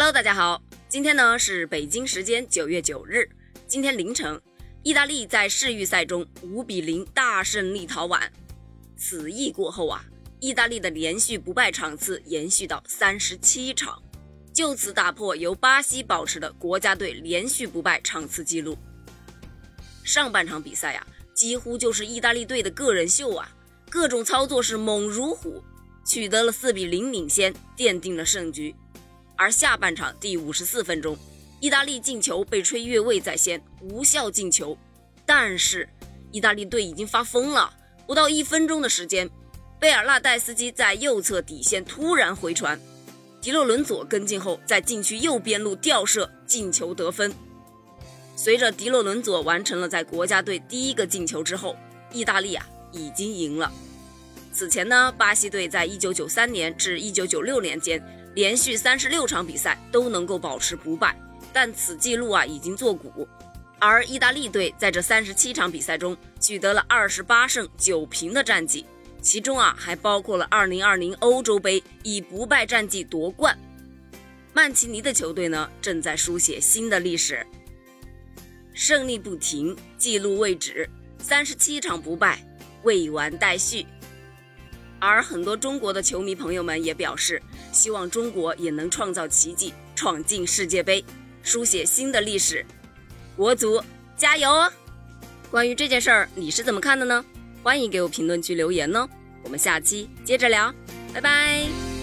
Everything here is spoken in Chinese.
Hello，大家好，今天呢是北京时间九月九日，今天凌晨，意大利在世预赛中五比零大胜立陶宛。此役过后啊，意大利的连续不败场次延续到三十七场，就此打破由巴西保持的国家队连续不败场次纪录。上半场比赛呀，几乎就是意大利队的个人秀啊，各种操作是猛如虎，取得了四比零领先，奠定了胜局。而下半场第五十四分钟，意大利进球被吹越位在先，无效进球。但是意大利队已经发疯了，不到一分钟的时间，贝尔纳代斯基在右侧底线突然回传，迪洛伦佐跟进后在禁区右边路吊射进球得分。随着迪洛伦佐完成了在国家队第一个进球之后，意大利啊已经赢了。此前呢，巴西队在一九九三年至一九九六年间。连续三十六场比赛都能够保持不败，但此记录啊已经作古。而意大利队在这三十七场比赛中取得了二十八胜九平的战绩，其中啊还包括了二零二零欧洲杯以不败战绩夺冠。曼奇尼的球队呢正在书写新的历史，胜利不停，记录未止，三十七场不败未完待续。而很多中国的球迷朋友们也表示，希望中国也能创造奇迹，闯进世界杯，书写新的历史。国足加油哦！关于这件事儿，你是怎么看的呢？欢迎给我评论区留言哦。我们下期接着聊，拜拜。